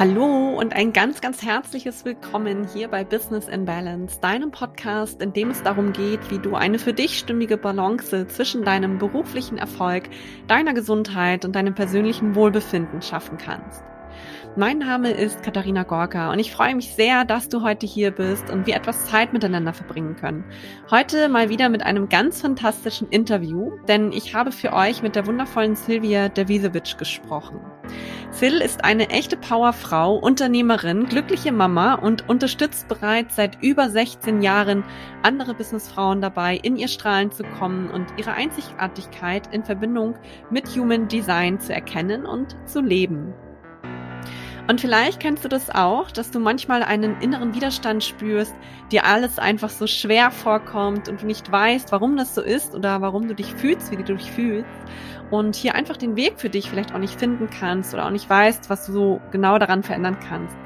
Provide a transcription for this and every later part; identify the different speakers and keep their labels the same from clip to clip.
Speaker 1: Hallo und ein ganz, ganz herzliches Willkommen hier bei Business in Balance, deinem Podcast, in dem es darum geht, wie du eine für dich stimmige Balance zwischen deinem beruflichen Erfolg, deiner Gesundheit und deinem persönlichen Wohlbefinden schaffen kannst. Mein Name ist Katharina Gorka und ich freue mich sehr, dass du heute hier bist und wir etwas Zeit miteinander verbringen können. Heute mal wieder mit einem ganz fantastischen Interview, denn ich habe für euch mit der wundervollen Silvia Devisewitsch gesprochen. Sil ist eine echte Powerfrau, Unternehmerin, glückliche Mama und unterstützt bereits seit über 16 Jahren andere Businessfrauen dabei, in ihr Strahlen zu kommen und ihre Einzigartigkeit in Verbindung mit Human Design zu erkennen und zu leben. Und vielleicht kennst du das auch, dass du manchmal einen inneren Widerstand spürst, dir alles einfach so schwer vorkommt und du nicht weißt, warum das so ist oder warum du dich fühlst, wie du dich fühlst. Und hier einfach den Weg für dich vielleicht auch nicht finden kannst oder auch nicht weißt, was du so genau daran verändern kannst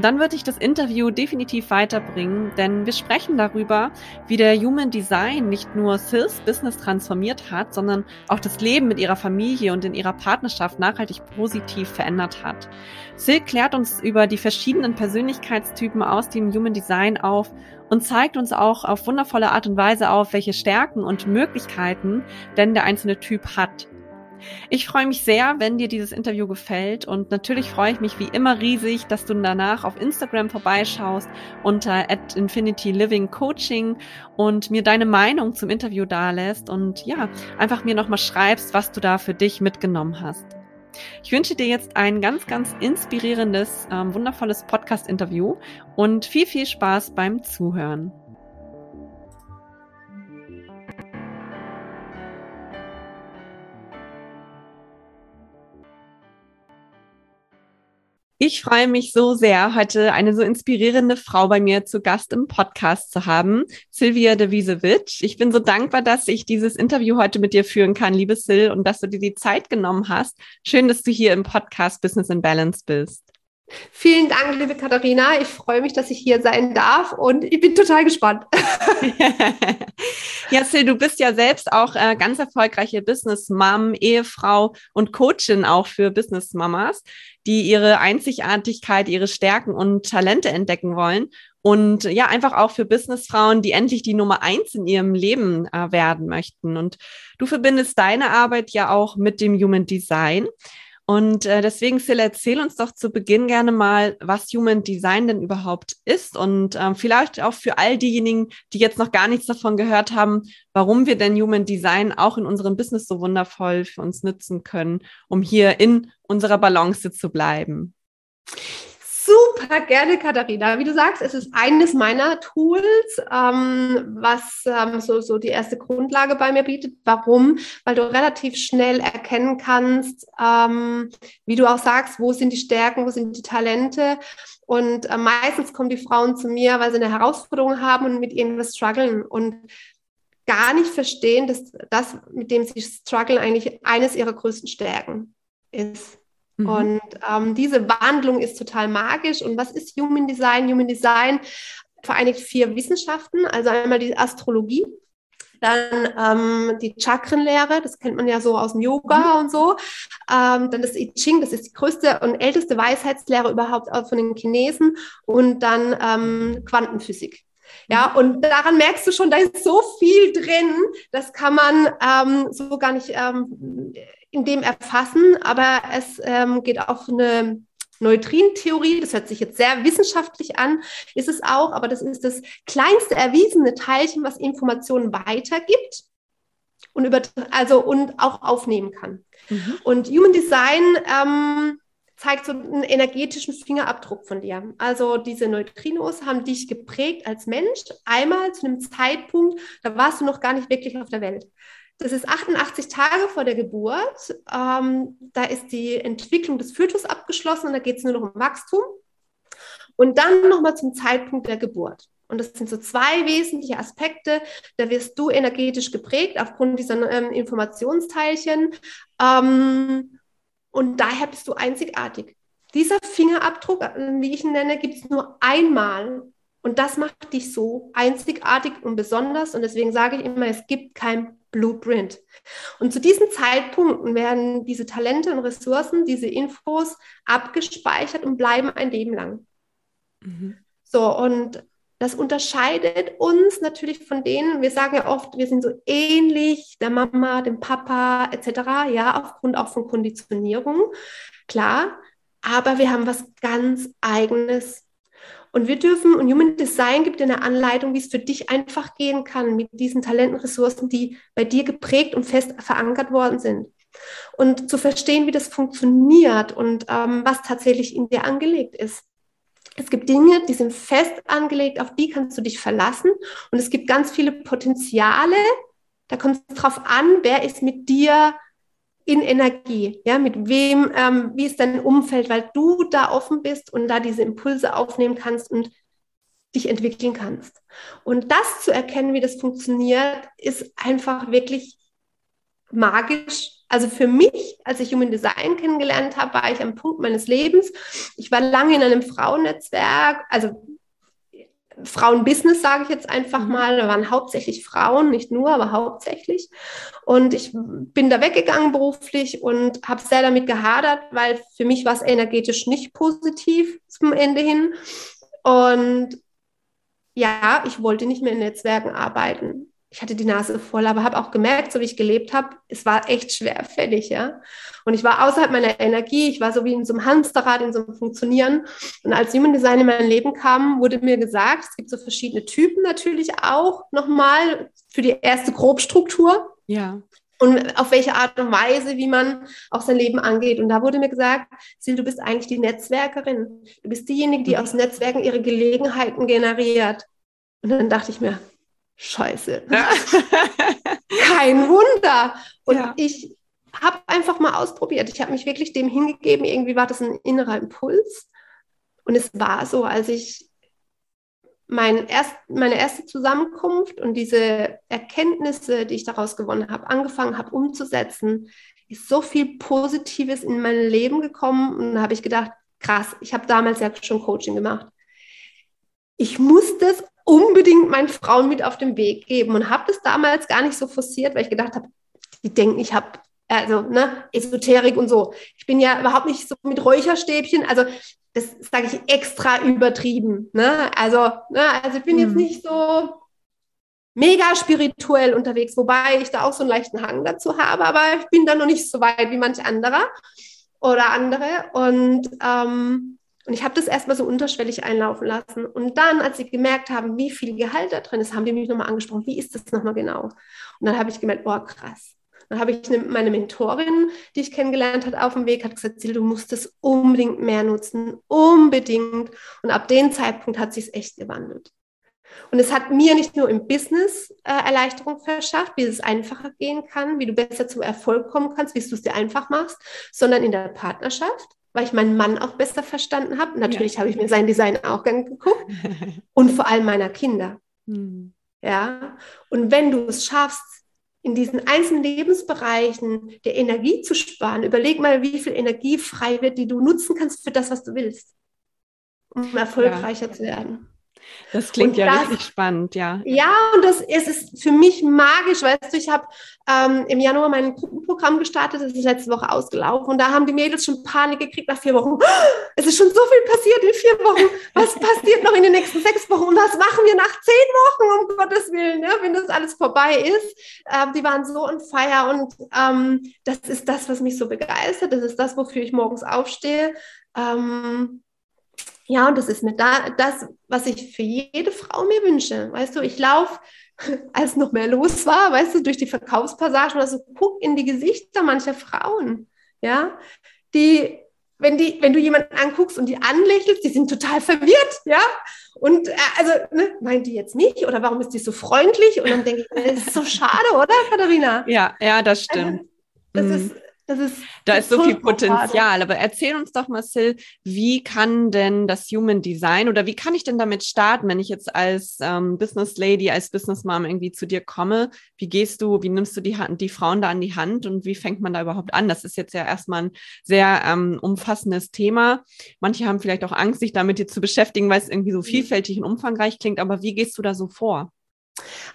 Speaker 1: dann würde ich das Interview definitiv weiterbringen, denn wir sprechen darüber, wie der Human Design nicht nur Sils Business transformiert hat, sondern auch das Leben mit ihrer Familie und in ihrer Partnerschaft nachhaltig positiv verändert hat. Sil klärt uns über die verschiedenen Persönlichkeitstypen aus dem Human Design auf und zeigt uns auch auf wundervolle Art und Weise auf, welche Stärken und Möglichkeiten denn der einzelne Typ hat. Ich freue mich sehr, wenn dir dieses Interview gefällt und natürlich freue ich mich wie immer riesig, dass du danach auf Instagram vorbeischaust unter at Infinity Living Coaching und mir deine Meinung zum Interview dalässt und ja, einfach mir nochmal schreibst, was du da für dich mitgenommen hast. Ich wünsche dir jetzt ein ganz, ganz inspirierendes, ähm, wundervolles Podcast-Interview und viel, viel Spaß beim Zuhören. Ich freue mich so sehr, heute eine so inspirierende Frau bei mir zu Gast im Podcast zu haben, Silvia de Wiesewitsch. Ich bin so dankbar, dass ich dieses Interview heute mit dir führen kann, liebe Sil, und dass du dir die Zeit genommen hast. Schön, dass du hier im Podcast Business in Balance bist.
Speaker 2: Vielen Dank, liebe Katharina. Ich freue mich, dass ich hier sein darf und ich bin total gespannt.
Speaker 1: ja, Sil, du bist ja selbst auch äh, ganz erfolgreiche Business-Mom, Ehefrau und Coachin auch für Business-Mamas, die ihre Einzigartigkeit, ihre Stärken und Talente entdecken wollen. Und ja, einfach auch für Businessfrauen, die endlich die Nummer eins in ihrem Leben äh, werden möchten. Und du verbindest deine Arbeit ja auch mit dem Human Design. Und äh, deswegen, Sil, erzähl uns doch zu Beginn gerne mal, was Human Design denn überhaupt ist und ähm, vielleicht auch für all diejenigen, die jetzt noch gar nichts davon gehört haben, warum wir denn Human Design auch in unserem Business so wundervoll für uns nutzen können, um hier in unserer Balance zu bleiben.
Speaker 2: Super gerne, Katharina. Wie du sagst, es ist eines meiner Tools, ähm, was ähm, so, so die erste Grundlage bei mir bietet. Warum? Weil du relativ schnell erkennen kannst, ähm, wie du auch sagst, wo sind die Stärken, wo sind die Talente. Und äh, meistens kommen die Frauen zu mir, weil sie eine Herausforderung haben und mit irgendwas strugglen und gar nicht verstehen, dass das, mit dem sie strugglen, eigentlich eines ihrer größten Stärken ist. Mhm. Und ähm, diese Wandlung ist total magisch. Und was ist Human Design? Human Design vereinigt vier Wissenschaften, also einmal die Astrologie, dann ähm, die Chakrenlehre, das kennt man ja so aus dem Yoga mhm. und so. Ähm, dann das I Ching, das ist die größte und älteste Weisheitslehre überhaupt von den Chinesen. Und dann ähm, Quantenphysik. Ja, mhm. und daran merkst du schon, da ist so viel drin, das kann man ähm, so gar nicht ähm, in dem erfassen, aber es ähm, geht auf eine Neutrinentheorie, das hört sich jetzt sehr wissenschaftlich an, ist es auch, aber das ist das kleinste erwiesene Teilchen, was Informationen weitergibt und, über, also, und auch aufnehmen kann. Mhm. Und Human Design ähm, zeigt so einen energetischen Fingerabdruck von dir. Also diese Neutrinos haben dich geprägt als Mensch, einmal zu einem Zeitpunkt, da warst du noch gar nicht wirklich auf der Welt. Das ist 88 Tage vor der Geburt. Ähm, da ist die Entwicklung des Fötus abgeschlossen und da geht es nur noch um Wachstum. Und dann nochmal zum Zeitpunkt der Geburt. Und das sind so zwei wesentliche Aspekte. Da wirst du energetisch geprägt aufgrund dieser ähm, Informationsteilchen. Ähm, und daher bist du einzigartig. Dieser Fingerabdruck, äh, wie ich ihn nenne, gibt es nur einmal. Und das macht dich so einzigartig und besonders. Und deswegen sage ich immer, es gibt kein Blueprint. Und zu diesen Zeitpunkten werden diese Talente und Ressourcen, diese Infos abgespeichert und bleiben ein Leben lang. Mhm. So, und das unterscheidet uns natürlich von denen, wir sagen ja oft, wir sind so ähnlich der Mama, dem Papa etc., ja, aufgrund auch von Konditionierung, klar, aber wir haben was ganz eigenes. Und wir dürfen, und Human Design gibt dir eine Anleitung, wie es für dich einfach gehen kann mit diesen Talenten, Ressourcen, die bei dir geprägt und fest verankert worden sind. Und zu verstehen, wie das funktioniert und ähm, was tatsächlich in dir angelegt ist. Es gibt Dinge, die sind fest angelegt, auf die kannst du dich verlassen. Und es gibt ganz viele Potenziale. Da kommt es drauf an, wer ist mit dir in Energie, ja, mit wem, ähm, wie ist dein Umfeld, weil du da offen bist und da diese Impulse aufnehmen kannst und dich entwickeln kannst. Und das zu erkennen, wie das funktioniert, ist einfach wirklich magisch also für mich, als ich Human Design kennengelernt habe, war ich am Punkt meines Lebens. Ich war lange in einem Frauennetzwerk, also Frauenbusiness, sage ich jetzt einfach mhm. mal. Da waren hauptsächlich Frauen, nicht nur, aber hauptsächlich. Und ich bin da weggegangen beruflich und habe sehr damit gehadert, weil für mich war es energetisch nicht positiv zum Ende hin. Und ja, ich wollte nicht mehr in Netzwerken arbeiten ich hatte die Nase voll, aber habe auch gemerkt, so wie ich gelebt habe, es war echt schwerfällig, ja. Und ich war außerhalb meiner Energie, ich war so wie in so einem Hamsterrad, in so einem Funktionieren. Und als Human Design in mein Leben kam, wurde mir gesagt, es gibt so verschiedene Typen natürlich auch nochmal für die erste Grobstruktur.
Speaker 1: Ja.
Speaker 2: Und auf welche Art und Weise, wie man auch sein Leben angeht. Und da wurde mir gesagt, Sil, du bist eigentlich die Netzwerkerin. Du bist diejenige, die mhm. aus Netzwerken ihre Gelegenheiten generiert. Und dann dachte ich mir, Scheiße. Ja. Kein Wunder. Und ja. ich habe einfach mal ausprobiert. Ich habe mich wirklich dem hingegeben. Irgendwie war das ein innerer Impuls. Und es war so, als ich mein erst, meine erste Zusammenkunft und diese Erkenntnisse, die ich daraus gewonnen habe, angefangen habe umzusetzen, ist so viel Positives in mein Leben gekommen. Und da habe ich gedacht, krass, ich habe damals ja schon Coaching gemacht. Ich muss das unbedingt meinen Frauen mit auf den Weg geben und habe das damals gar nicht so forciert, weil ich gedacht habe, die denken, ich habe also ne, Esoterik und so. Ich bin ja überhaupt nicht so mit Räucherstäbchen, also das sage ich extra übertrieben. Ne? Also, ne, also ich bin mhm. jetzt nicht so mega spirituell unterwegs, wobei ich da auch so einen leichten Hang dazu habe, aber ich bin da noch nicht so weit wie manch anderer oder andere. Und ähm, und ich habe das erstmal so unterschwellig einlaufen lassen. Und dann, als sie gemerkt haben, wie viel Gehalt da drin ist, haben die mich nochmal angesprochen, wie ist das nochmal genau? Und dann habe ich gemerkt, boah, krass. Dann habe ich eine, meine Mentorin, die ich kennengelernt habe, auf dem Weg, hat gesagt, Sil, du musst es unbedingt mehr nutzen, unbedingt. Und ab dem Zeitpunkt hat sich es echt gewandelt. Und es hat mir nicht nur im Business äh, Erleichterung verschafft, wie es einfacher gehen kann, wie du besser zum Erfolg kommen kannst, wie du es dir einfach machst, sondern in der Partnerschaft weil ich meinen Mann auch besser verstanden habe. Natürlich ja. habe ich mir sein Design auch geguckt und vor allem meiner Kinder. Mhm. Ja, und wenn du es schaffst, in diesen einzelnen Lebensbereichen der Energie zu sparen, überleg mal, wie viel Energie frei wird, die du nutzen kannst für das, was du willst, um erfolgreicher ja. zu werden.
Speaker 1: Das klingt und ja das, richtig spannend, ja.
Speaker 2: Ja, und das ist, ist für mich magisch, weißt du, ich habe ähm, im Januar mein Gruppenprogramm gestartet, das ist letzte Woche ausgelaufen und da haben die Mädels schon Panik gekriegt nach vier Wochen. Es ist schon so viel passiert in vier Wochen. Was passiert noch in den nächsten sechs Wochen und was machen wir nach zehn Wochen, um Gottes Willen, ja, wenn das alles vorbei ist? Ähm, die waren so on fire und ähm, das ist das, was mich so begeistert. Das ist das, wofür ich morgens aufstehe. Ähm, ja, und das ist mir da, das, was ich für jede Frau mir wünsche. Weißt du, ich laufe, als noch mehr los war, weißt du, durch die Verkaufspassagen oder so, guck in die Gesichter mancher Frauen, ja, die, wenn die, wenn du jemanden anguckst und die anlächelst, die sind total verwirrt, ja, und äh, also, ne, meint die jetzt mich oder warum ist die so freundlich? Und dann denke ich, das ist so schade, oder, Katharina?
Speaker 1: Ja, ja, das stimmt.
Speaker 2: Also, das mhm. ist, das ist
Speaker 1: da ist so viel Potenzial. Aber erzähl uns doch mal, Sil, wie kann denn das Human Design oder wie kann ich denn damit starten, wenn ich jetzt als ähm, Business Lady, als Business Mom irgendwie zu dir komme? Wie gehst du, wie nimmst du die, die Frauen da an die Hand und wie fängt man da überhaupt an? Das ist jetzt ja erstmal ein sehr ähm, umfassendes Thema. Manche haben vielleicht auch Angst, sich damit jetzt zu beschäftigen, weil es irgendwie so mhm. vielfältig und umfangreich klingt. Aber wie gehst du da so vor?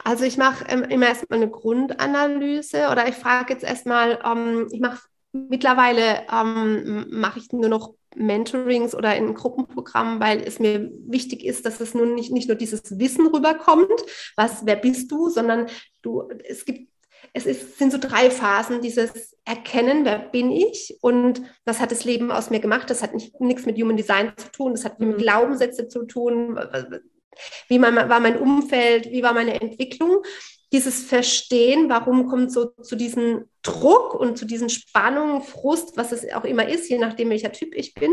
Speaker 2: Also ich mache ähm, immer erstmal eine Grundanalyse oder ich frage jetzt erstmal, ähm, ich mache mittlerweile ähm, mache ich nur noch Mentorings oder in Gruppenprogrammen, weil es mir wichtig ist, dass es nun nicht, nicht nur dieses Wissen rüberkommt, was, wer bist du, sondern du, es gibt, es ist, sind so drei Phasen, dieses Erkennen, wer bin ich und was hat das Leben aus mir gemacht. Das hat nicht, nichts mit Human Design zu tun, das hat mit mhm. Glaubenssätze zu tun, wie mein, war mein Umfeld, wie war meine Entwicklung dieses Verstehen, warum kommt so zu diesem Druck und zu diesen Spannungen, Frust, was es auch immer ist, je nachdem, welcher Typ ich bin.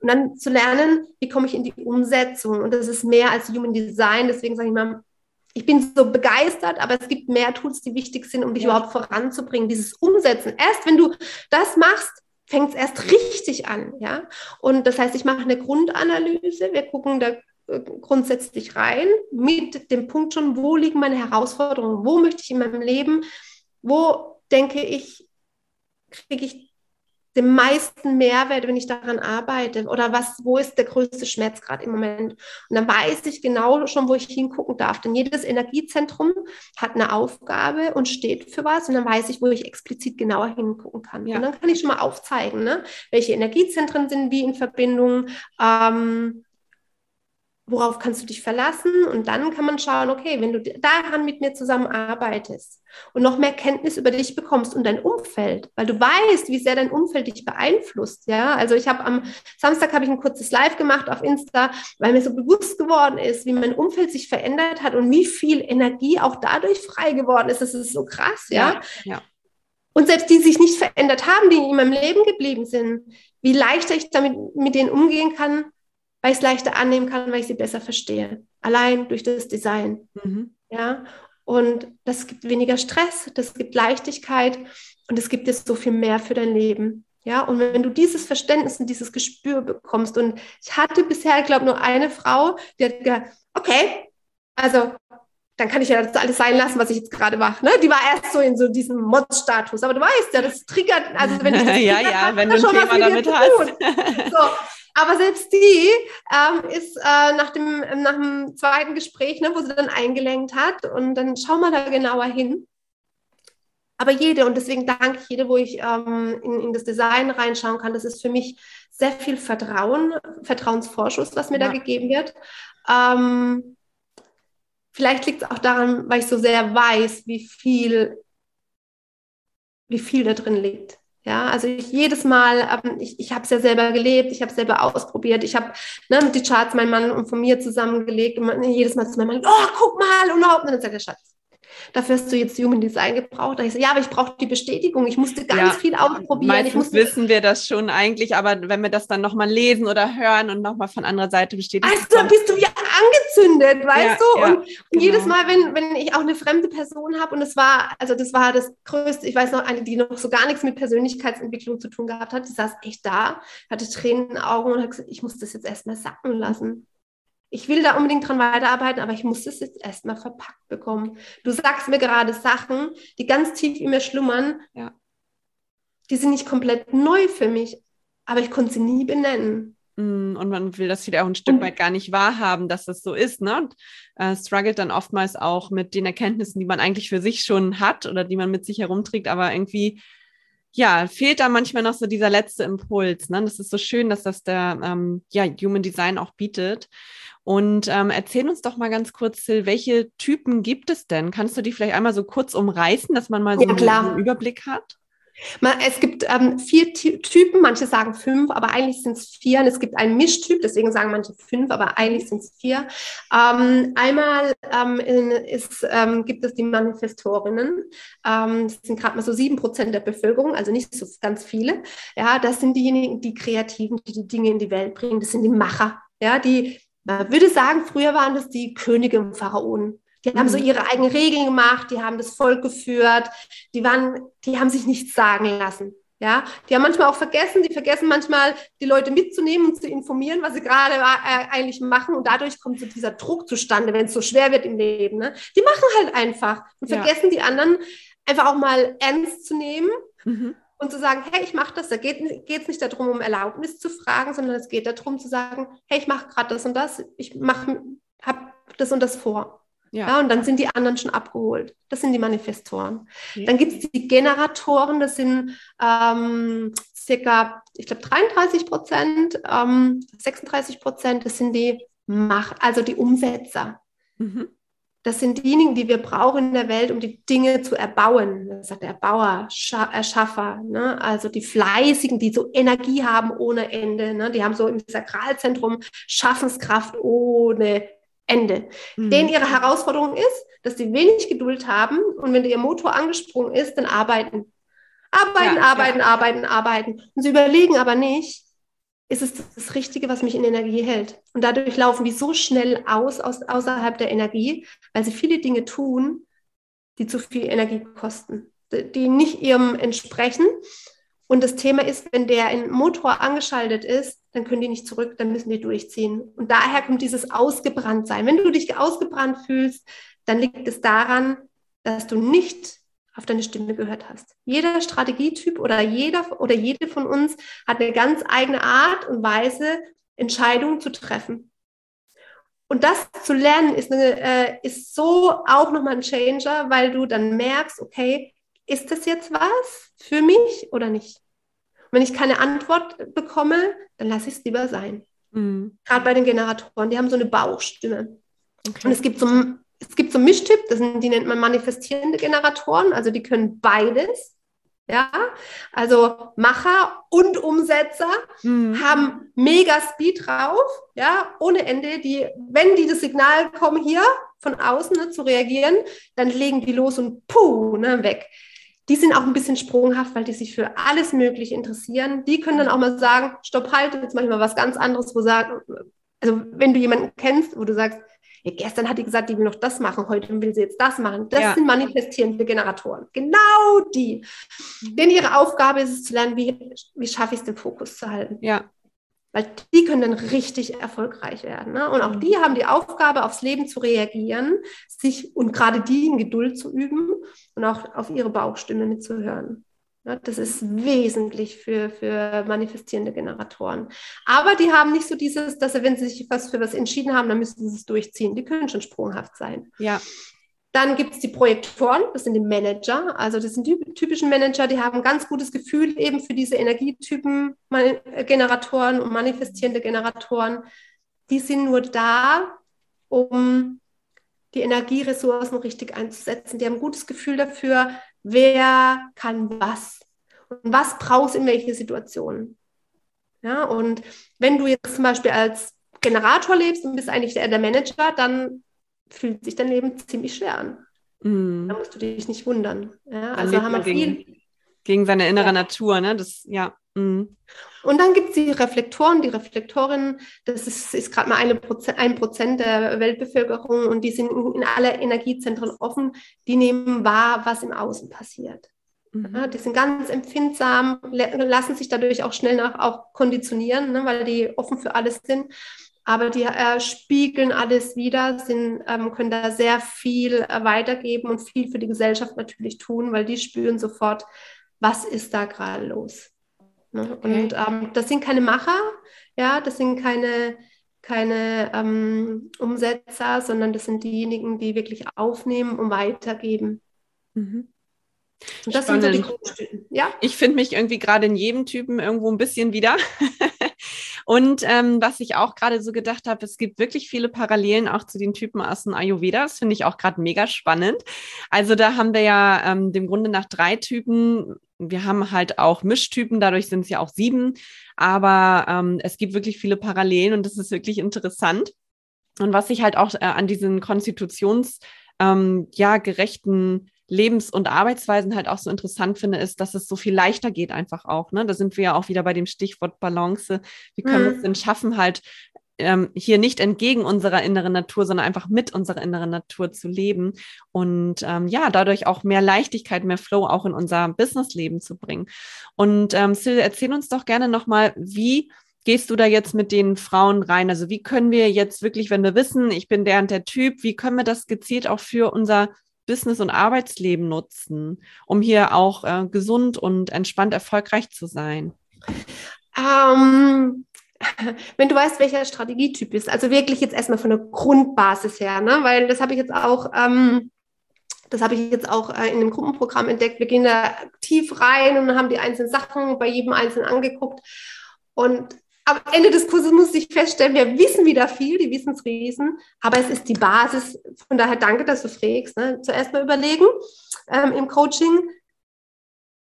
Speaker 2: Und dann zu lernen, wie komme ich in die Umsetzung. Und das ist mehr als Human Design. Deswegen sage ich mal, ich bin so begeistert, aber es gibt mehr Tools, die wichtig sind, um dich ja. überhaupt voranzubringen. Dieses Umsetzen. Erst wenn du das machst, fängt es erst richtig an. Ja? Und das heißt, ich mache eine Grundanalyse. Wir gucken da grundsätzlich rein mit dem Punkt schon, wo liegen meine Herausforderungen, wo möchte ich in meinem Leben, wo denke ich, kriege ich den meisten Mehrwert, wenn ich daran arbeite oder was, wo ist der größte Schmerz gerade im Moment? Und dann weiß ich genau schon, wo ich hingucken darf. Denn jedes Energiezentrum hat eine Aufgabe und steht für was und dann weiß ich, wo ich explizit genauer hingucken kann. Ja. Und dann kann ich schon mal aufzeigen, ne? welche Energiezentren sind wie in Verbindung, ähm, worauf kannst du dich verlassen? Und dann kann man schauen, okay, wenn du daran mit mir zusammenarbeitest und noch mehr Kenntnis über dich bekommst und dein Umfeld, weil du weißt, wie sehr dein Umfeld dich beeinflusst. Ja, also ich habe am Samstag habe ich ein kurzes Live gemacht auf Insta, weil mir so bewusst geworden ist, wie mein Umfeld sich verändert hat und wie viel Energie auch dadurch frei geworden ist. Das ist so krass, ja. ja, ja. Und selbst die sich nicht verändert haben, die in meinem Leben geblieben sind, wie leichter ich damit mit denen umgehen kann, weil ich es leichter annehmen kann, weil ich sie besser verstehe. Allein durch das Design. Mhm. Ja. Und das gibt weniger Stress, das gibt Leichtigkeit und es gibt jetzt so viel mehr für dein Leben. Ja, und wenn du dieses Verständnis und dieses Gespür bekommst, und ich hatte bisher, ich glaube, nur eine Frau, die hat gesagt, okay, also dann kann ich ja das alles sein lassen, was ich jetzt gerade mache. Ne? Die war erst so in so diesem Mod-Status, aber du weißt ja, das triggert, also wenn ich das
Speaker 1: ja, ja, wenn du ein Thema damit hast.
Speaker 2: so, aber selbst die ähm, ist äh, nach, dem, nach dem zweiten Gespräch, ne, wo sie dann eingelenkt hat, und dann schau mal da genauer hin. Aber jede, und deswegen danke ich jede, wo ich ähm, in, in das Design reinschauen kann, das ist für mich sehr viel Vertrauen, Vertrauensvorschuss, was mir ja. da gegeben wird. Ähm, vielleicht liegt es auch daran, weil ich so sehr weiß, wie viel, wie viel da drin liegt. Ja, also ich jedes Mal, ähm, ich, ich habe es ja selber gelebt, ich habe es selber ausprobiert, ich habe ne, mit die Charts mein Mann und von mir zusammengelegt und man, jedes Mal zu meinem Mann, oh, guck mal, und überhaupt, und dann sagt der Schatz, dafür hast du jetzt Human Design gebraucht. Da ich so, ja, aber ich brauche die Bestätigung. Ich musste ganz ja, viel ausprobieren.
Speaker 1: Meistens
Speaker 2: musste,
Speaker 1: wissen wir das schon eigentlich, aber wenn wir das dann nochmal lesen oder hören und nochmal von anderer Seite bestätigen.
Speaker 2: Also, bist du ja angezündet, weißt ja, du? Ja, und, genau. jedes Mal, wenn, wenn ich auch eine fremde Person habe und es war, also das war das Größte, ich weiß noch, eine, die noch so gar nichts mit Persönlichkeitsentwicklung zu tun gehabt hat, die saß echt da, hatte Tränen in den Augen und hat gesagt, ich muss das jetzt erstmal sacken lassen ich will da unbedingt dran weiterarbeiten, aber ich muss es jetzt erstmal verpackt bekommen. Du sagst mir gerade Sachen, die ganz tief in mir schlummern. Ja. Die sind nicht komplett neu für mich, aber ich konnte sie nie benennen.
Speaker 1: Mm, und man will das wieder auch ein Stück weit gar nicht wahrhaben, dass das so ist, ne? Und äh, struggelt dann oftmals auch mit den Erkenntnissen, die man eigentlich für sich schon hat oder die man mit sich herumträgt, aber irgendwie ja, fehlt da manchmal noch so dieser letzte Impuls. Ne? Das ist so schön, dass das der ähm, ja, Human Design auch bietet. Und ähm, erzähl uns doch mal ganz kurz, Sil, welche Typen gibt es denn? Kannst du die vielleicht einmal so kurz umreißen, dass man mal so ja, einen, Überblick hat?
Speaker 2: Es gibt ähm, vier Typen, manche sagen fünf, aber eigentlich sind es vier. Und es gibt einen Mischtyp, deswegen sagen manche fünf, aber eigentlich sind es vier. Ähm, einmal ähm, ist, ähm, gibt es die Manifestorinnen. Ähm, das sind gerade mal so sieben Prozent der Bevölkerung, also nicht so ganz viele. Ja, das sind diejenigen, die Kreativen, die die Dinge in die Welt bringen. Das sind die Macher. Ja, die man würde sagen, früher waren das die Könige und Pharaonen. Die haben so mhm. ihre eigenen Regeln gemacht, die haben das Volk geführt, die waren, die haben sich nichts sagen lassen. Ja, die haben manchmal auch vergessen, die vergessen manchmal, die Leute mitzunehmen und zu informieren, was sie gerade äh, eigentlich machen. Und dadurch kommt so dieser Druck zustande, wenn es so schwer wird im Leben. Ne? Die machen halt einfach und vergessen ja. die anderen einfach auch mal ernst zu nehmen. Mhm und zu sagen, hey, ich mache das. Da geht es nicht darum, um Erlaubnis zu fragen, sondern es geht darum zu sagen, hey, ich mache gerade das und das, ich habe das und das vor. Ja. ja. und dann sind die anderen schon abgeholt. Das sind die Manifestoren. Okay. Dann gibt es die Generatoren, das sind ähm, circa, ich glaube, 33 Prozent, ähm, 36 Prozent, das sind die Macht, also die Umsetzer. Mhm. Das sind diejenigen, die wir brauchen in der Welt, um die Dinge zu erbauen. Das sagt der Erbauer, Erschaffer. Ne? Also die Fleißigen, die so Energie haben ohne Ende. Ne? Die haben so im Sakralzentrum Schaffenskraft ohne Ende. Mhm. Denen ihre Herausforderung ist, dass sie wenig Geduld haben und wenn ihr Motor angesprungen ist, dann arbeiten. Arbeiten, ja, arbeiten, ja. arbeiten, arbeiten. Und sie überlegen aber nicht, ist es das Richtige, was mich in Energie hält. Und dadurch laufen die so schnell aus, aus außerhalb der Energie, weil sie viele Dinge tun, die zu viel Energie kosten, die nicht ihrem entsprechen. Und das Thema ist, wenn der in Motor angeschaltet ist, dann können die nicht zurück, dann müssen die durchziehen. Und daher kommt dieses Ausgebranntsein. Wenn du dich ausgebrannt fühlst, dann liegt es daran, dass du nicht auf deine Stimme gehört hast. Jeder Strategietyp oder jeder oder jede von uns hat eine ganz eigene Art und Weise, Entscheidungen zu treffen. Und das zu lernen ist, eine, äh, ist so auch nochmal ein Changer, weil du dann merkst, okay, ist das jetzt was für mich oder nicht? Wenn ich keine Antwort bekomme, dann lasse ich es lieber sein. Mhm. Gerade bei den Generatoren, die haben so eine Bauchstimme. Okay. Und es gibt so es gibt so Mischtyp, das sind, die nennt man manifestierende Generatoren, also die können beides. Ja, also Macher und Umsetzer mhm. haben mega Speed drauf, ja, ohne Ende. Die, wenn die das Signal kommen hier von außen ne, zu reagieren, dann legen die los und puh, ne, weg. Die sind auch ein bisschen sprunghaft, weil die sich für alles Mögliche interessieren. Die können dann auch mal sagen, stopp, halt, jetzt mache ich mal was ganz anderes, wo sagen, also wenn du jemanden kennst, wo du sagst, ja, gestern hat die gesagt, die will noch das machen, heute will sie jetzt das machen. Das ja. sind manifestierende Generatoren. Genau die. Mhm. Denn ihre Aufgabe ist es zu lernen, wie, wie schaffe ich es, den Fokus zu halten.
Speaker 1: Ja.
Speaker 2: Weil die können dann richtig erfolgreich werden. Ne? Und auch mhm. die haben die Aufgabe, aufs Leben zu reagieren, sich und gerade die in Geduld zu üben und auch auf ihre Bauchstimme mitzuhören. Ja, das ist wesentlich für, für manifestierende Generatoren. Aber die haben nicht so dieses, dass sie, wenn sie sich was für was entschieden haben, dann müssen sie es durchziehen. Die können schon sprunghaft sein.
Speaker 1: Ja.
Speaker 2: Dann gibt es die Projektoren, das sind die Manager. Also das sind die typischen Manager, die haben ein ganz gutes Gefühl eben für diese Energietypen, Generatoren und manifestierende Generatoren. Die sind nur da, um die Energieressourcen richtig einzusetzen. Die haben ein gutes Gefühl dafür, wer kann was und was brauchst in welche Situation. Ja, und wenn du jetzt zum Beispiel als Generator lebst und bist eigentlich der, der Manager, dann fühlt sich dein Leben ziemlich schwer an. Mm. Da musst du dich nicht wundern. Ja, also haben wir viel.
Speaker 1: Gegen seine innere ja. Natur, ne? Das, ja. Mm.
Speaker 2: Und dann gibt es die Reflektoren, die Reflektorinnen, das ist, ist gerade mal eine Prozent, ein Prozent der Weltbevölkerung und die sind in alle Energiezentren offen, die nehmen wahr, was im Außen passiert. Mhm. Ja, die sind ganz empfindsam, lassen sich dadurch auch schnell nach auch konditionieren, ne, weil die offen für alles sind. Aber die äh, spiegeln alles wieder, sind, ähm, können da sehr viel äh, weitergeben und viel für die Gesellschaft natürlich tun, weil die spüren sofort, was ist da gerade los. Ne? Okay. Und ähm, das sind keine Macher, ja, das sind keine, keine ähm, Umsetzer, sondern das sind diejenigen, die wirklich aufnehmen und weitergeben. Mhm.
Speaker 1: Und das Spannend. sind so die. Ja? Ich finde mich irgendwie gerade in jedem Typen irgendwo ein bisschen wieder. Und ähm, was ich auch gerade so gedacht habe, es gibt wirklich viele Parallelen auch zu den Typen aus dem Ayurveda. Das finde ich auch gerade mega spannend. Also da haben wir ja ähm, dem Grunde nach drei Typen. Wir haben halt auch Mischtypen, dadurch sind es ja auch sieben. Aber ähm, es gibt wirklich viele Parallelen und das ist wirklich interessant. Und was ich halt auch äh, an diesen Konstitutions ähm, ja, Lebens- und Arbeitsweisen halt auch so interessant finde, ist, dass es so viel leichter geht einfach auch. Ne? Da sind wir ja auch wieder bei dem Stichwort Balance. Wie können mhm. wir es denn schaffen, halt ähm, hier nicht entgegen unserer inneren Natur, sondern einfach mit unserer inneren Natur zu leben und ähm, ja, dadurch auch mehr Leichtigkeit, mehr Flow auch in unser Businessleben zu bringen. Und ähm, Sil, erzähl uns doch gerne nochmal, wie gehst du da jetzt mit den Frauen rein? Also wie können wir jetzt wirklich, wenn wir wissen, ich bin der und der Typ, wie können wir das gezielt auch für unser Business- und Arbeitsleben nutzen, um hier auch äh, gesund und entspannt erfolgreich zu sein?
Speaker 2: Ähm, wenn du weißt, welcher Strategietyp bist, also wirklich jetzt erstmal von der Grundbasis her, ne? weil das habe ich jetzt auch, ähm, das habe ich jetzt auch äh, in dem Gruppenprogramm entdeckt. Wir gehen da tief rein und haben die einzelnen Sachen bei jedem Einzelnen angeguckt. Und am Ende des Kurses musste ich feststellen, wir wissen wieder viel, die Wissensriesen, aber es ist die Basis. Von daher danke, dass du fragst. Ne? Zuerst mal überlegen ähm, im Coaching,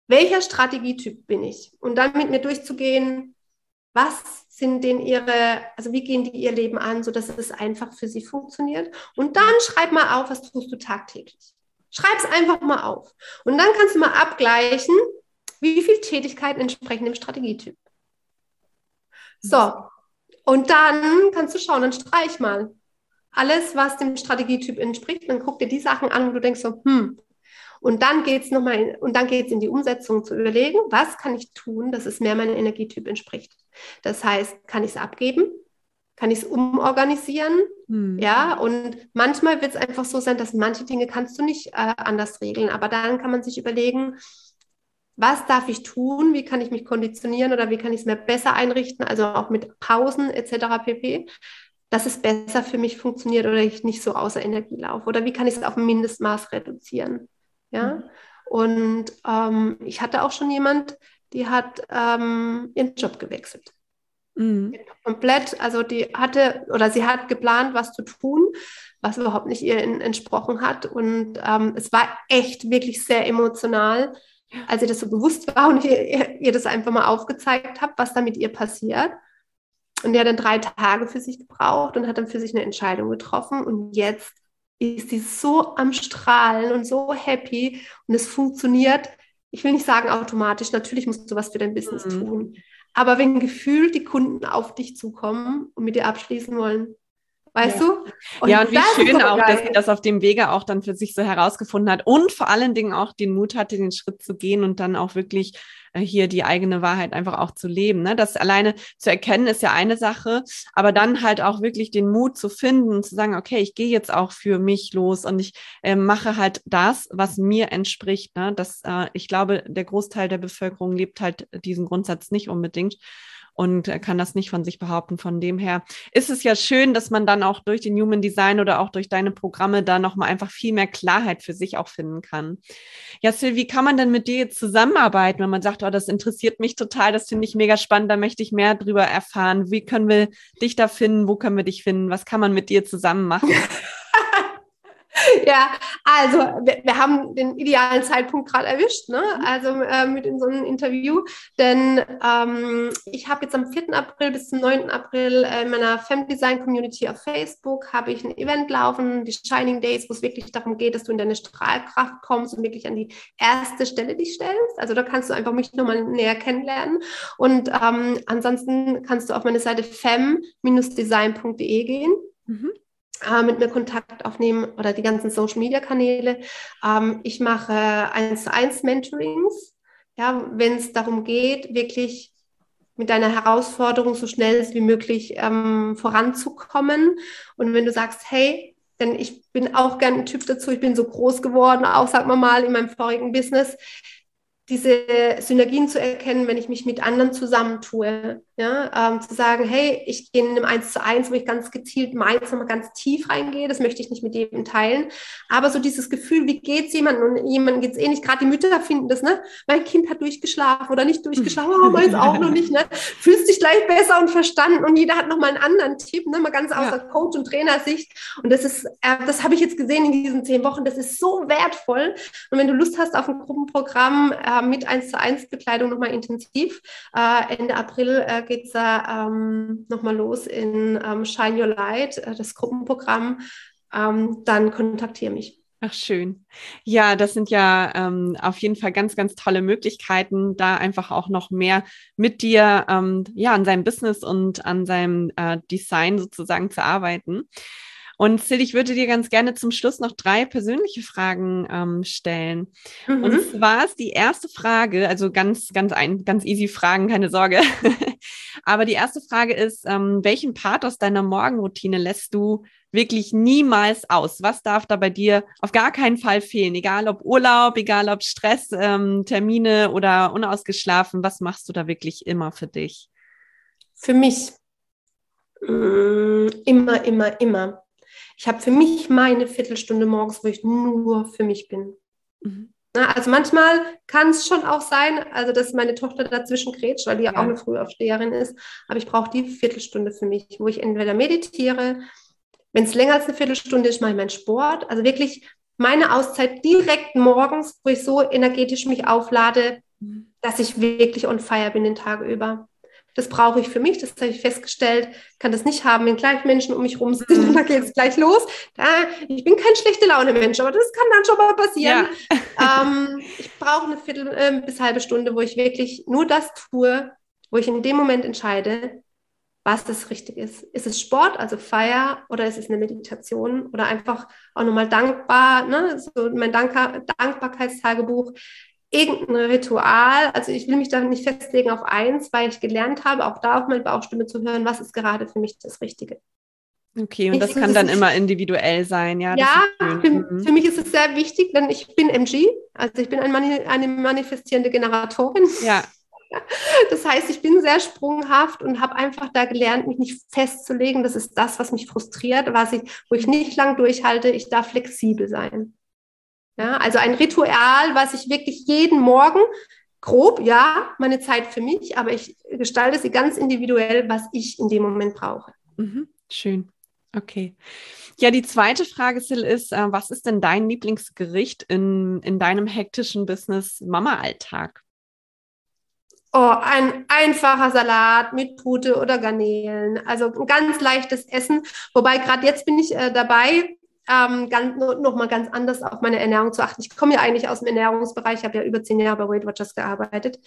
Speaker 2: welcher Strategietyp bin ich? Und dann mit mir durchzugehen, was sind denn ihre, also wie gehen die ihr Leben an, sodass es einfach für sie funktioniert? Und dann schreib mal auf, was tust du tagtäglich. Schreib es einfach mal auf. Und dann kannst du mal abgleichen, wie viele Tätigkeiten entsprechen dem Strategietyp. So, und dann kannst du schauen, dann streich mal alles, was dem Strategietyp entspricht. Dann guck dir die Sachen an, wo du denkst so, hm, und dann geht es nochmal, und dann geht es in die Umsetzung zu überlegen, was kann ich tun, dass es mehr meinem Energietyp entspricht. Das heißt, kann ich es abgeben? Kann ich es umorganisieren? Hm. Ja, und manchmal wird es einfach so sein, dass manche Dinge kannst du nicht äh, anders regeln. Aber dann kann man sich überlegen, was darf ich tun? Wie kann ich mich konditionieren oder wie kann ich es mir besser einrichten? Also auch mit Pausen etc. pp dass es besser für mich funktioniert oder ich nicht so außer Energie laufe? Oder wie kann ich es auf ein Mindestmaß reduzieren? Ja. Mhm. Und ähm, ich hatte auch schon jemand, die hat ähm, ihren Job gewechselt. Mhm. Komplett, also die hatte oder sie hat geplant, was zu tun, was überhaupt nicht ihr in, entsprochen hat. Und ähm, es war echt wirklich sehr emotional, als ihr das so bewusst war und ihr, ihr das einfach mal aufgezeigt habe, was da mit ihr passiert. Und die hat dann drei Tage für sich gebraucht und hat dann für sich eine Entscheidung getroffen. Und jetzt ist sie so am Strahlen und so happy und es funktioniert. Ich will nicht sagen automatisch, natürlich musst du was für dein Business mhm. tun. Aber wenn gefühlt die Kunden auf dich zukommen und mit dir abschließen wollen, Weißt ja. du?
Speaker 1: Und ja, und wie schön auch, geil. dass sie das auf dem Wege auch dann für sich so herausgefunden hat und vor allen Dingen auch den Mut hatte, den Schritt zu gehen und dann auch wirklich äh, hier die eigene Wahrheit einfach auch zu leben. Ne? Das alleine zu erkennen ist ja eine Sache, aber dann halt auch wirklich den Mut zu finden, zu sagen, okay, ich gehe jetzt auch für mich los und ich äh, mache halt das, was mir entspricht. Ne? Das, äh, ich glaube, der Großteil der Bevölkerung lebt halt diesen Grundsatz nicht unbedingt und kann das nicht von sich behaupten. Von dem her ist es ja schön, dass man dann auch durch den Human Design oder auch durch deine Programme da nochmal einfach viel mehr Klarheit für sich auch finden kann. Ja, Sil, wie kann man denn mit dir jetzt zusammenarbeiten, wenn man sagt, oh, das interessiert mich total, das finde ich mega spannend, da möchte ich mehr drüber erfahren. Wie können wir dich da finden? Wo können wir dich finden? Was kann man mit dir zusammen machen?
Speaker 2: ja, also wir, wir, haben den idealen Zeitpunkt gerade erwischt, ne? Mhm. also äh, mit in so einem Interview, denn ähm, ich habe jetzt am 4. April bis zum 9. April äh, in meiner Femdesign Community auf Facebook habe ich ein Event laufen, die Shining Days, wo es wirklich darum geht, dass du in deine Strahlkraft kommst und wirklich an die erste Stelle dich stellst. Also da kannst du einfach mich nochmal näher kennenlernen und ähm, ansonsten kannst du auf meine Seite fem-design.de gehen. Mhm äh, mit mir Kontakt aufnehmen oder die ganzen Social Media Kanäle. Ähm, ich mache eins zu eins Mentorings, ja, wenn es darum geht, wirklich mit deiner Herausforderung so schnell wie möglich ähm, voranzukommen. Und wenn du sagst, hey, denn ich bin auch gern ein Typ dazu, ich bin so groß geworden, auch sagen wir mal in meinem vorigen Business, diese Synergien zu erkennen, wenn ich mich mit anderen zusammentue. Ja, ähm, zu sagen, hey, ich gehe in einem Eins zu eins, wo ich ganz gezielt meins nochmal ganz tief reingehe, das möchte ich nicht mit jedem teilen. Aber so dieses Gefühl, wie geht's jemandem und jemandem geht's eh nicht, gerade die Mütter finden das, ne? Mein Kind hat durchgeschlafen oder nicht durchgeschlafen, oh, meins auch noch nicht, ne? Fühlst dich gleich besser und verstanden und jeder hat nochmal einen anderen Tipp, ne? Mal ganz aus ja. Coach- und Trainersicht. Und das ist, äh, das habe ich jetzt gesehen in diesen zehn Wochen, das ist so wertvoll. Und wenn du Lust hast auf ein Gruppenprogramm äh, mit eins zu eins Bekleidung nochmal intensiv, äh, Ende April äh, geht es da ähm, nochmal los in ähm, Shine Your Light, äh, das Gruppenprogramm, ähm, dann kontaktiere mich.
Speaker 1: Ach, schön. Ja, das sind ja ähm, auf jeden Fall ganz, ganz tolle Möglichkeiten, da einfach auch noch mehr mit dir, ähm, ja, an seinem Business und an seinem äh, Design sozusagen zu arbeiten. Und Sil, ich würde dir ganz gerne zum Schluss noch drei persönliche Fragen ähm, stellen. Mhm. Und zwar ist die erste Frage, also ganz, ganz ein, ganz easy Fragen, keine Sorge. Aber die erste Frage ist, ähm, welchen Part aus deiner Morgenroutine lässt du wirklich niemals aus? Was darf da bei dir auf gar keinen Fall fehlen? Egal ob Urlaub, egal ob Stress, ähm, Termine oder unausgeschlafen, was machst du da wirklich immer für dich?
Speaker 2: Für mich Mm, immer, immer, immer. Ich habe für mich meine Viertelstunde morgens, wo ich nur für mich bin. Mhm. Na, also manchmal kann es schon auch sein, also dass meine Tochter dazwischen grätscht, weil die ja auch eine Frühaufsteherin ist. Aber ich brauche die Viertelstunde für mich, wo ich entweder meditiere, wenn es länger als eine Viertelstunde ist, mache ich meinen Sport. Also wirklich meine Auszeit direkt morgens, wo ich so energetisch mich auflade, mhm. dass ich wirklich on fire bin den Tag über. Das brauche ich für mich, das habe ich festgestellt, kann das nicht haben, wenn gleich Menschen um mich rum sind und mhm. da geht es gleich los. Da, ich bin kein schlechte Laune-Mensch, aber das kann dann schon mal passieren. Ja. ähm, ich brauche eine Viertel äh, bis halbe Stunde, wo ich wirklich nur das tue, wo ich in dem Moment entscheide, was das richtig ist. Ist es Sport, also Feier, oder ist es eine Meditation oder einfach auch nochmal dankbar, ne? so mein Dank Dankbarkeitstagebuch irgendein Ritual, also ich will mich da nicht festlegen auf eins, weil ich gelernt habe, auch da auf meine Bauchstimme zu hören, was ist gerade für mich das Richtige.
Speaker 1: Okay, und ich das kann dann immer individuell sein, ja.
Speaker 2: Ja, für, mhm. für, mich ist es sehr wichtig, denn ich bin MG, also ich bin ein Mani eine manifestierende Generatorin.
Speaker 1: Ja.
Speaker 2: Das heißt, ich bin sehr sprunghaft und habe einfach da gelernt, mich nicht festzulegen. Das ist das, was mich frustriert, was ich, wo ich nicht lang durchhalte. Ich darf flexibel sein. Ja, also ein Ritual, was ich wirklich jeden Morgen grob, ja, meine Zeit für mich, aber ich gestalte sie ganz individuell, was ich in dem Moment brauche.
Speaker 1: Mhm, schön. Okay. Ja, die zweite Frage, Sil, ist, äh, was ist denn dein Lieblingsgericht in, in deinem hektischen Business-Mama-Alltag?
Speaker 2: Oh, ein einfacher Salat mit Pute oder Garnelen. Also ein ganz leichtes Essen. Wobei gerade jetzt bin ich äh, dabei, ähm, ganz, noch mal ganz anders auf meine Ernährung zu achten. Ich komme ja eigentlich aus dem Ernährungsbereich, ich habe ja über zehn Jahre bei Weight Watchers gearbeitet.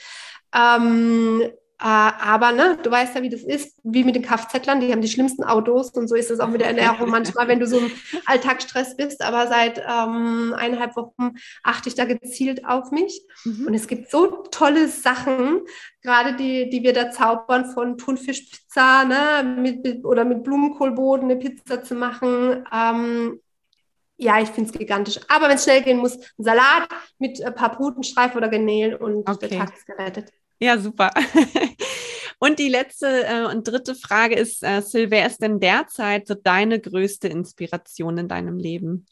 Speaker 2: Ähm, äh, aber ne, du weißt ja, wie das ist, wie mit den Kfz-Lern, die haben die schlimmsten Autos und so ist es auch mit der Ernährung manchmal, wenn du so im Alltagsstress bist. Aber seit ähm, eineinhalb Wochen achte ich da gezielt auf mich. Mhm. Und es gibt so tolle Sachen, gerade die, die wir da zaubern, von Thunfischpizza ne, mit, oder mit Blumenkohlboden eine Pizza zu machen. Ähm, ja, ich finde es gigantisch. Aber wenn es schnell gehen muss, ein Salat mit ein paar Brutenstreifen oder Garnelen und okay. der Tag ist gerettet.
Speaker 1: Ja, super. Und die letzte äh, und dritte Frage ist, äh, Sil, wer ist denn derzeit so deine größte Inspiration in deinem Leben?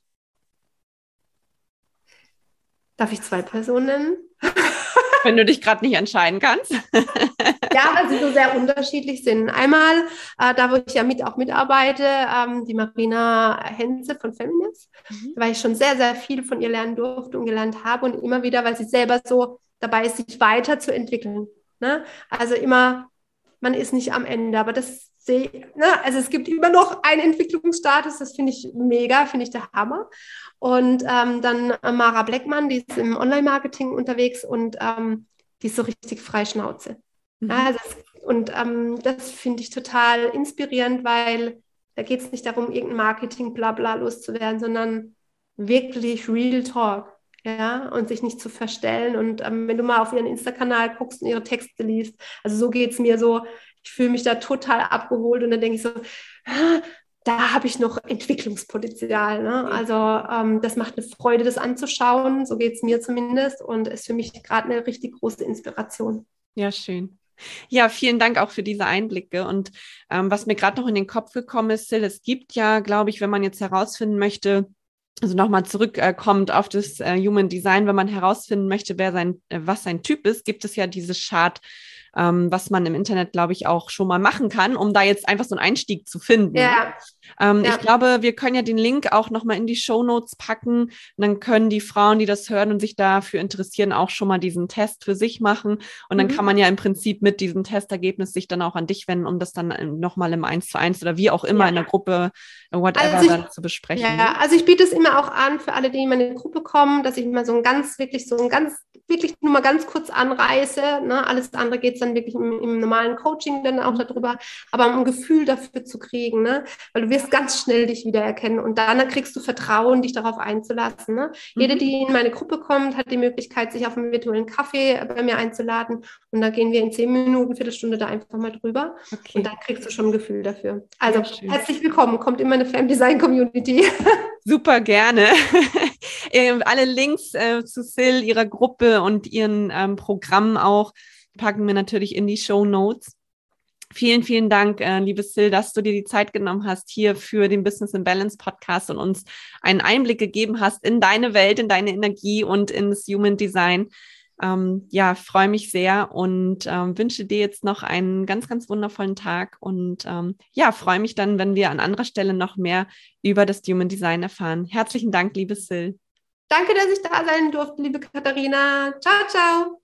Speaker 2: Darf ich zwei Personen nennen?
Speaker 1: Wenn du dich gerade nicht entscheiden kannst.
Speaker 2: ja, weil sie so sehr unterschiedlich sind. Einmal, äh, da wo ich ja mit auch mitarbeite, ähm, die Marina Henze von Feminist, mhm. weil ich schon sehr, sehr viel von ihr lernen durfte und gelernt habe und immer wieder, weil sie selber so dabei ist, sich weiterzuentwickeln. Ne? Also immer, man ist nicht am Ende, aber das sehe ne? also es gibt immer noch einen Entwicklungsstatus, das finde ich mega, finde ich der Hammer. Und ähm, dann Mara Bleckmann, die ist im Online-Marketing unterwegs und ähm, die ist so richtig Freischnauze. Mhm. Also das, und ähm, das finde ich total inspirierend, weil da geht es nicht darum, irgendein Marketing blabla loszuwerden, sondern wirklich Real Talk ja, und sich nicht zu verstellen. Und ähm, wenn du mal auf ihren Insta-Kanal guckst und ihre Texte liest, also so geht es mir so, ich fühle mich da total abgeholt und dann denke ich so, ah, da habe ich noch Entwicklungspotenzial. Ne? Also ähm, das macht eine Freude, das anzuschauen, so geht es mir zumindest und ist für mich gerade eine richtig große Inspiration.
Speaker 1: Ja, schön. Ja, vielen Dank auch für diese Einblicke. Und ähm, was mir gerade noch in den Kopf gekommen ist, Sil, es gibt ja, glaube ich, wenn man jetzt herausfinden möchte, also nochmal zurückkommt auf das äh, Human Design, wenn man herausfinden möchte, wer sein, äh, was sein Typ ist, gibt es ja diese Chart ähm, was man im Internet, glaube ich, auch schon mal machen kann, um da jetzt einfach so einen Einstieg zu finden. Ja. Ähm, ja. Ich glaube, wir können ja den Link auch nochmal in die Show Notes packen. Dann können die Frauen, die das hören und sich dafür interessieren, auch schon mal diesen Test für sich machen. Und dann mhm. kann man ja im Prinzip mit diesem Testergebnis sich dann auch an dich wenden, um das dann nochmal im Eins zu eins oder wie auch immer ja. in der Gruppe, äh, whatever, also ich, dann zu besprechen.
Speaker 2: Ja, ne? also ich biete es immer auch an für alle, die in meine Gruppe kommen, dass ich mal so ein ganz, wirklich so ein ganz, wirklich nur mal ganz kurz anreiße. Ne? Alles andere geht dann wirklich im, im, normalen Coaching dann auch darüber, aber um ein Gefühl dafür zu kriegen, ne? weil du wirst ganz schnell dich wiedererkennen und dann kriegst du Vertrauen, dich darauf einzulassen. Ne? Mhm. Jede, die in meine Gruppe kommt, hat die Möglichkeit, sich auf einen virtuellen Kaffee bei mir einzuladen und da gehen wir in zehn Minuten, Viertelstunde da einfach mal drüber okay. und dann kriegst du schon ein Gefühl dafür. Also herzlich willkommen, kommt in meine Fam Design Community.
Speaker 1: Super gerne. Ähm, alle Links äh, zu Sil, ihrer Gruppe und ihren ähm, Programmen auch packen wir natürlich in die Show Notes. Vielen, vielen Dank, äh, liebe Sil, dass du dir die Zeit genommen hast hier für den Business in Balance Podcast und uns einen Einblick gegeben hast in deine Welt, in deine Energie und ins Human Design. Ähm, ja, freue mich sehr und ähm, wünsche dir jetzt noch einen ganz, ganz wundervollen Tag und ähm, ja, freue mich dann, wenn wir an anderer Stelle noch mehr über das Human Design erfahren. Herzlichen Dank, liebe Sil.
Speaker 2: Danke, dass ich da sein durfte, liebe Katharina. Ciao, ciao.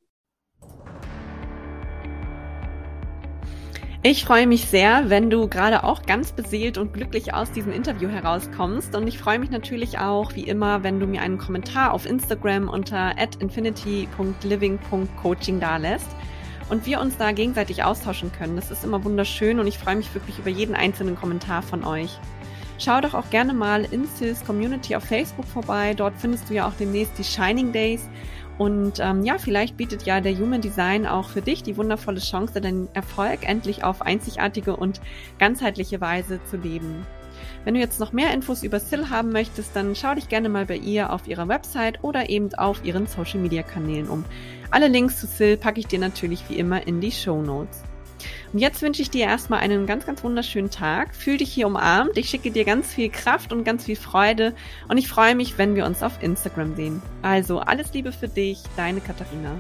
Speaker 1: Ich freue mich sehr, wenn du gerade auch ganz beseelt und glücklich aus diesem Interview herauskommst. Und ich freue mich natürlich auch, wie immer, wenn du mir einen Kommentar auf Instagram unter infinity.living.coaching dalässt und wir uns da gegenseitig austauschen können. Das ist immer wunderschön und ich freue mich wirklich über jeden einzelnen Kommentar von euch. Schau doch auch gerne mal in Sis Community auf Facebook vorbei. Dort findest du ja auch demnächst die Shining Days und ähm, ja, vielleicht bietet ja der Human Design auch für dich die wundervolle Chance, deinen Erfolg endlich auf einzigartige und ganzheitliche Weise zu leben. Wenn du jetzt noch mehr Infos über Sil haben möchtest, dann schau dich gerne mal bei ihr auf ihrer Website oder eben auf ihren Social Media Kanälen um. Alle Links zu Sil packe ich dir natürlich wie immer in die Show Notes. Und jetzt wünsche ich dir erstmal einen ganz, ganz wunderschönen Tag. Fühl dich hier umarmt. Ich schicke dir ganz viel Kraft und ganz viel Freude. Und ich freue mich, wenn wir uns auf Instagram sehen. Also alles Liebe für dich, deine Katharina.